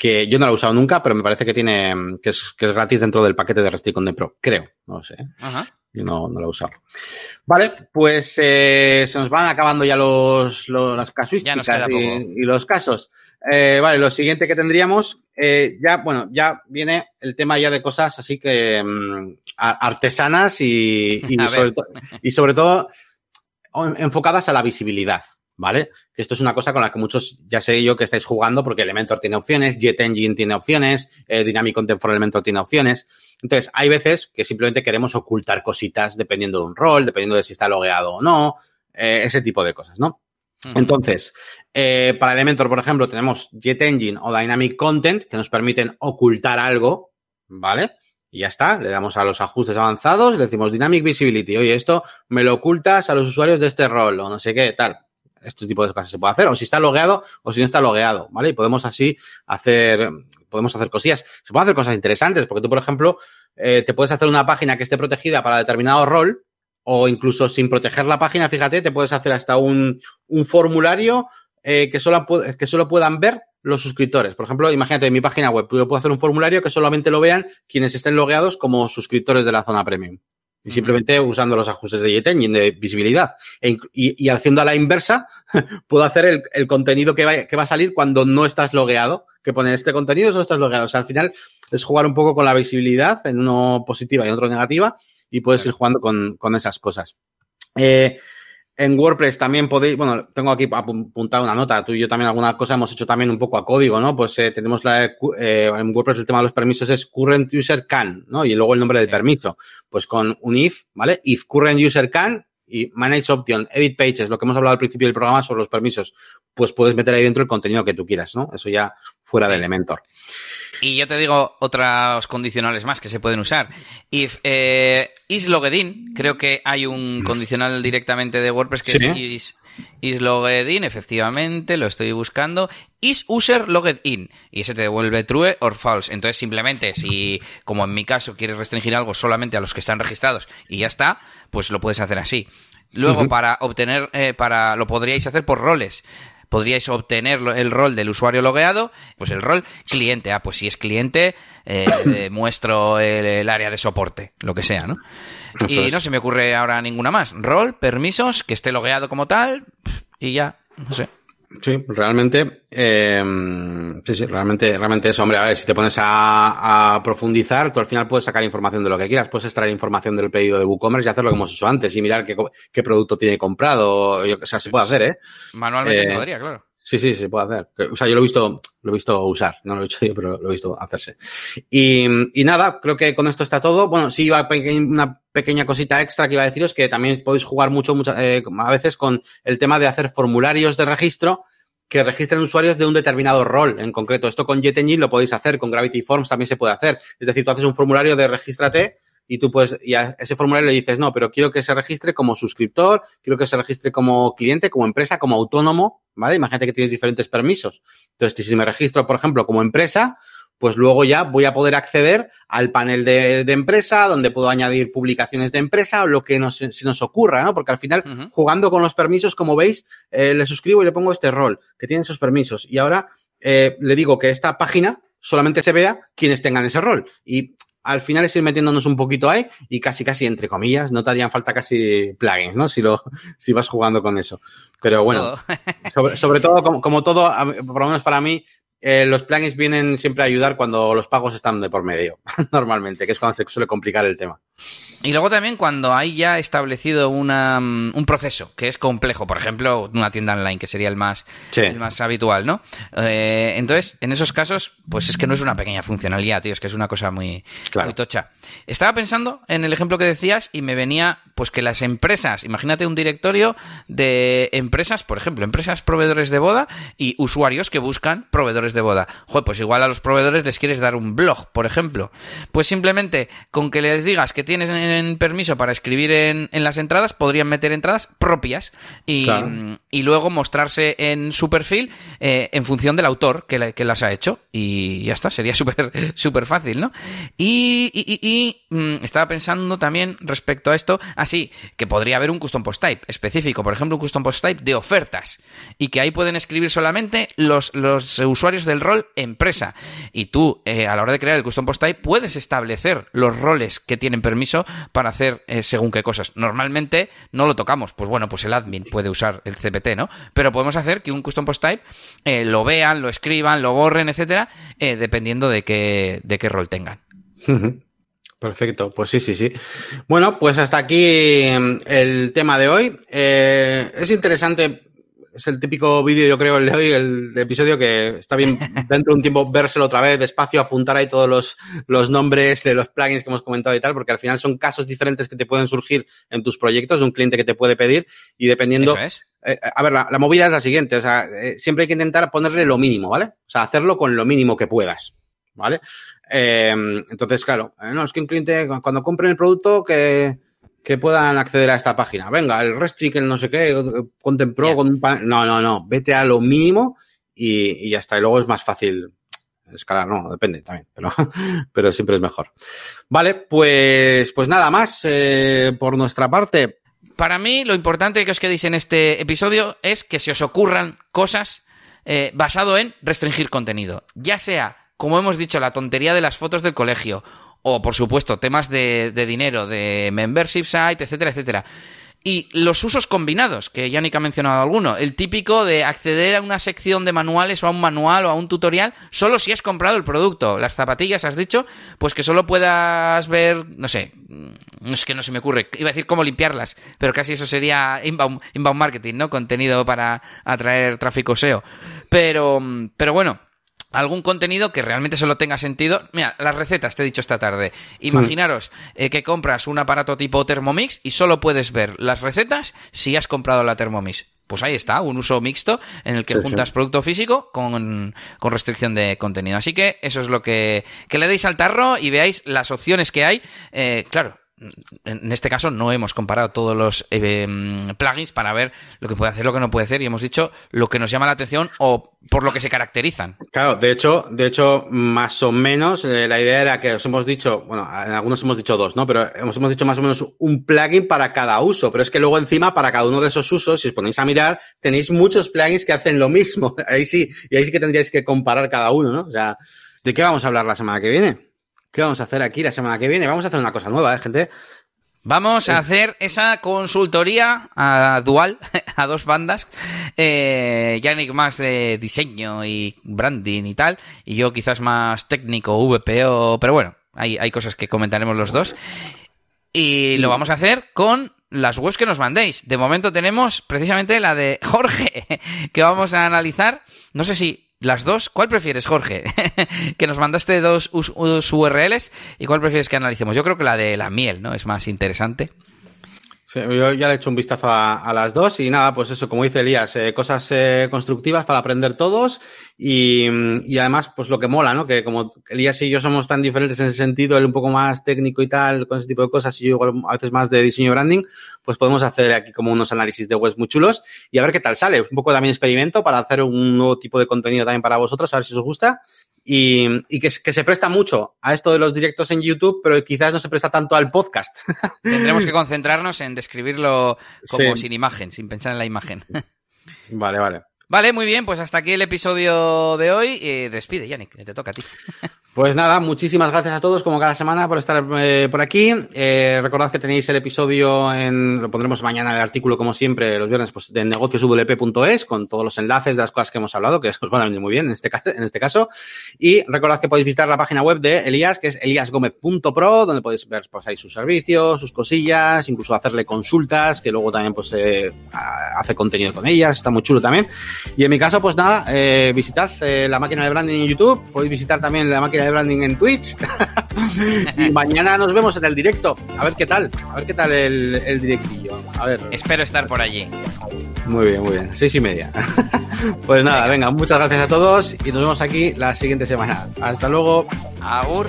Que yo no la he usado nunca, pero me parece que tiene, que es, que es gratis dentro del paquete de Restrict Content Pro. Creo, no lo sé. Ajá. Yo no, no lo he usado. Vale, pues eh, se nos van acabando ya los, los las casuísticas Ya y, los casos. Eh, vale, lo siguiente que tendríamos, eh, ya, bueno, ya viene el tema ya de cosas así que a- artesanas y, y sobre, y todo enfocadas a la visibilidad, ¿vale? Que esto es una cosa con la que muchos, ya sé yo que estáis jugando porque Elementor tiene opciones, Jet Engine tiene opciones, eh, Dynamic Content for Elementor tiene opciones. Entonces, hay veces que simplemente queremos ocultar cositas dependiendo de un rol, dependiendo de si está logueado o no, eh, ese tipo de cosas, ¿no? Entonces, eh, para Elementor, por ejemplo, tenemos Jet Engine o Dynamic Content que nos permiten ocultar algo, ¿vale? Y ya está, le damos a los ajustes avanzados, le decimos Dynamic Visibility, oye, esto me lo ocultas a los usuarios de este rol o no sé qué, tal. Este tipo de cosas se puede hacer, o si está logueado o si no está logueado, ¿vale? Y podemos así hacer, podemos hacer cosillas. Se pueden hacer cosas interesantes, porque tú, por ejemplo, eh, te puedes hacer una página que esté protegida para determinado rol, o incluso sin proteger la página, fíjate, te puedes hacer hasta un, un formulario eh, que, solo, que solo puedan ver los suscriptores. Por ejemplo, imagínate en mi página web, yo puedo hacer un formulario que solamente lo vean quienes estén logueados como suscriptores de la zona premium. Y simplemente usando los ajustes de Jet Engine de visibilidad. E y, y haciendo a la inversa, puedo hacer el, el contenido que va, que va a salir cuando no estás logueado. Que pone este contenido solo estás logueado. O sea, al final es jugar un poco con la visibilidad, en uno positiva y en otro negativa, y puedes Claro. ir jugando con, con esas cosas. Eh, en WordPress también podéis, bueno, tengo aquí apun- apuntada una nota, tú y yo también alguna cosa hemos hecho también un poco a código, ¿no? Pues eh, tenemos la, eh, en WordPress el tema de los permisos es current user can, ¿no? Y luego el nombre del Sí. permiso. Pues con un if, ¿vale? If current user can y manage option, edit pages, lo que hemos hablado al principio del programa sobre los permisos, pues puedes meter ahí dentro el contenido que tú quieras, ¿no? Eso ya fuera de. Elementor. Y yo te digo otros condicionales más que se pueden usar. If eh, is logged in, creo que hay un condicional directamente de WordPress que Sí. es is, is logged in, efectivamente, lo estoy buscando. Is user logged in. Y ese te devuelve true or false. Entonces, simplemente, si, como en mi caso, quieres restringir algo solamente a los que están registrados y ya está, pues lo puedes hacer así. Luego, para obtener, eh, para, lo podríais hacer por roles podríais obtener el rol del usuario logueado, pues el rol cliente. Ah, pues si es cliente, eh, muestro el, el área de soporte, lo que sea, ¿no? Y no se me ocurre ahora ninguna más. Rol, permisos, que esté logueado como tal, y ya, no sé. Sí, realmente, eh, sí, sí, realmente, realmente eso, hombre, a ver, si te pones a, a, profundizar, tú al final puedes sacar información de lo que quieras, puedes extraer información del pedido de WooCommerce y hacer lo que hemos hecho antes y mirar qué, qué producto tiene comprado, o sea, se puede hacer, ¿eh? Manualmente eh, se podría, claro. Sí, sí, se puede hacer. O sea, yo lo he visto, lo he visto usar, no lo he hecho yo, pero lo he visto hacerse. Y, y nada, creo que con esto está todo. Bueno, sí iba una pequeña cosita extra que iba a deciros que también podéis jugar mucho, mucho eh, a veces con el tema de hacer formularios de registro que registren usuarios de un determinado rol en concreto. Esto con JetEngine lo podéis hacer, con Gravity Forms también se puede hacer. Es decir, tú haces un formulario de regístrate y tú puedes, y a ese formulario le dices, no, pero quiero que se registre como suscriptor, quiero que se registre como cliente, como empresa, como autónomo, ¿vale? Imagínate que tienes diferentes permisos. Entonces, si me registro, por ejemplo, como empresa, pues luego ya voy a poder acceder al panel de, de, empresa, donde puedo añadir publicaciones de empresa o lo que nos, se nos ocurra, ¿no? Porque al final, uh -huh. jugando con los permisos, como veis, eh, le suscribo y le pongo este rol, que tiene esos permisos. Y ahora eh, le digo que esta página solamente se vea quienes tengan ese rol. Y al final es ir metiéndonos un poquito ahí y casi, casi, entre comillas, no te harían falta casi plugins, ¿no? Si lo, si vas jugando con eso. Pero bueno, sobre, sobre todo, como, como, todo, por lo menos para mí, eh, los plugins vienen siempre a ayudar cuando los pagos están de por medio, normalmente, que es cuando se suele complicar el tema. Y luego también cuando hay ya establecido una, un proceso que es complejo, por ejemplo, una tienda online, que sería el más, sí. el más habitual, ¿no? Eh, entonces, en esos casos, pues es que no es una pequeña funcionalidad, tío, es que es una cosa muy, claro. muy tocha. Estaba pensando en el ejemplo que decías y me venía, pues que las empresas, imagínate un directorio de empresas, por ejemplo, empresas proveedores de boda y usuarios que buscan proveedores de boda. Joder, pues igual a los proveedores les quieres dar un blog, por ejemplo. Pues simplemente con que les digas que tienes en permiso para escribir en, en, las entradas, podrían meter entradas propias y, claro. y luego mostrarse en su perfil eh, en función del autor que, la, que, las ha hecho. Y ya está, sería súper super fácil, ¿no? Y, y, y mmm, estaba pensando también respecto a esto, así, que podría haber un custom post type específico, por ejemplo, un custom post type de ofertas y que ahí pueden escribir solamente los, los usuarios del rol empresa. Y tú, eh, a la hora de crear el custom post type, puedes establecer los roles que tienen permiso para hacer eh, según qué cosas. Normalmente no lo tocamos, pues bueno, pues el admin puede usar el CPT, ¿no? Pero podemos hacer que un custom post type eh, lo vean, lo escriban, lo borren, etcétera, eh, dependiendo de qué, de qué rol tengan. Perfecto, pues sí, sí, sí. Bueno, pues hasta aquí mm, el tema de hoy. Es interesante es el típico vídeo, yo creo, el de hoy, el episodio que está bien dentro de un tiempo vérselo otra vez despacio, apuntar ahí todos los, los nombres de los plugins que hemos comentado y tal, porque al final son casos diferentes que te pueden surgir en tus proyectos, de un cliente que te puede pedir y dependiendo... Eso es. Eh, a ver, la, la, movida es la siguiente, o sea, eh, siempre hay que intentar ponerle lo mínimo, ¿vale? O sea, hacerlo con lo mínimo que puedas, ¿vale? Eh, entonces, claro, eh, no, es que un cliente, cuando compren el producto, que que puedan acceder a esta página. Venga, el Restrict, el no sé qué, Content Pro, yeah. con un no, no, no, vete a lo mínimo y, y, ya está. Y luego es más fácil escalar, no, depende también, pero, pero siempre es mejor. Vale, pues, pues nada más eh, por nuestra parte. Para mí, lo importante que os quedéis en este episodio es que se os ocurran cosas eh, basado en restringir contenido. Ya sea, como hemos dicho, la tontería de las fotos del colegio o por supuesto temas de, de, dinero, de membership site, etcétera, etcétera. Y los usos combinados, que Yannick ha mencionado alguno, el típico de acceder a una sección de manuales o a un manual o a un tutorial solo si has comprado el producto. Las zapatillas, has dicho, pues que solo puedas ver, no sé, no es que no se me ocurre, iba a decir cómo limpiarlas, pero casi eso sería inbound, inbound marketing, ¿no? Contenido para atraer tráfico SEO. Pero, pero bueno, algún contenido que realmente solo tenga sentido. Mira, las recetas te he dicho esta tarde. Imaginaros eh, que compras un aparato tipo Thermomix y solo puedes ver las recetas si has comprado la Thermomix. Pues ahí está, un uso mixto en el que sí, juntas sí. producto físico con, con, restricción de contenido. Así que eso es lo que, que le deis al tarro y veáis las opciones que hay. Eh, claro, en este caso no hemos comparado todos los eh, plugins para ver lo que puede hacer, lo que no puede hacer y hemos dicho lo que nos llama la atención o por lo que se caracterizan. Claro, de hecho, de hecho, más o menos eh, la idea era que os hemos dicho, bueno, en algunos hemos dicho dos, ¿no? Pero hemos, hemos dicho más o menos un plugin para cada uso, pero es que luego encima para cada uno de esos usos, si os ponéis a mirar, tenéis muchos plugins que hacen lo mismo. Ahí sí, y ahí sí que tendríais que comparar cada uno, ¿no? O sea, ¿de qué vamos a hablar la semana que viene? ¿Qué vamos a hacer aquí la semana que viene? Vamos a hacer una cosa nueva, ¿eh, gente? Vamos a hacer esa consultoría a dual, a dos bandas. Eh, Yannick más de diseño y branding y tal, y yo quizás más técnico, VPO, pero bueno, hay, hay cosas que comentaremos los dos. Y lo vamos a hacer con las webs que nos mandéis. De momento tenemos precisamente la de Jorge, que vamos a analizar. No sé si las dos, ¿cuál prefieres, Jorge? que nos mandaste dos URLs y cuál prefieres que analicemos. Yo creo que la de la miel, ¿no? Es más interesante. yo ya le he hecho un vistazo a, las dos y nada, pues eso, como dice Elías, eh, cosas eh, constructivas para aprender todos y, y, además, pues lo que mola, ¿no? Que como Elías y yo somos tan diferentes en ese sentido, él un poco más técnico y tal, con ese tipo de cosas, y yo igual a veces más de diseño y branding, pues podemos hacer aquí como unos análisis de webs muy chulos y a ver qué tal sale. Un poco también experimento para hacer un nuevo tipo de contenido también para vosotros, a ver si os gusta. Y, y que, que, se presta mucho a esto de los directos en YouTube, pero quizás no se presta tanto al podcast. Tendremos que concentrarnos en describirlo como sin imagen, sin pensar en la imagen. Vale, vale. Vale, muy bien, pues hasta aquí el episodio de hoy. Eh, despide, Yannick, te toca a ti. Pues nada, muchísimas gracias a todos, como cada semana, por estar eh, por aquí. Eh, recordad que tenéis el episodio en, lo pondremos mañana el artículo, como siempre, los viernes, pues, de negocioswp.es, con todos los enlaces de las cosas que hemos hablado, que os van a venir muy bien en este, caso, en este caso. Y recordad que podéis visitar la página web de Elías, que es eliasgomez.pro, donde podéis ver, pues, sus servicios, sus cosillas, incluso hacerle consultas, que luego también, pues, eh, hace contenido con ellas, está muy chulo también. Y en mi caso, pues nada, visitad la máquina de branding en YouTube, podéis visitar también la máquina de branding en Twitch. y mañana nos vemos en el directo. A ver qué tal. A ver qué tal el, directillo. A ver. Espero estar por allí. Muy bien, muy bien. Seis y media. pues nada, venga. muchas gracias a todos y nos vemos aquí la siguiente semana. Hasta luego. Agur.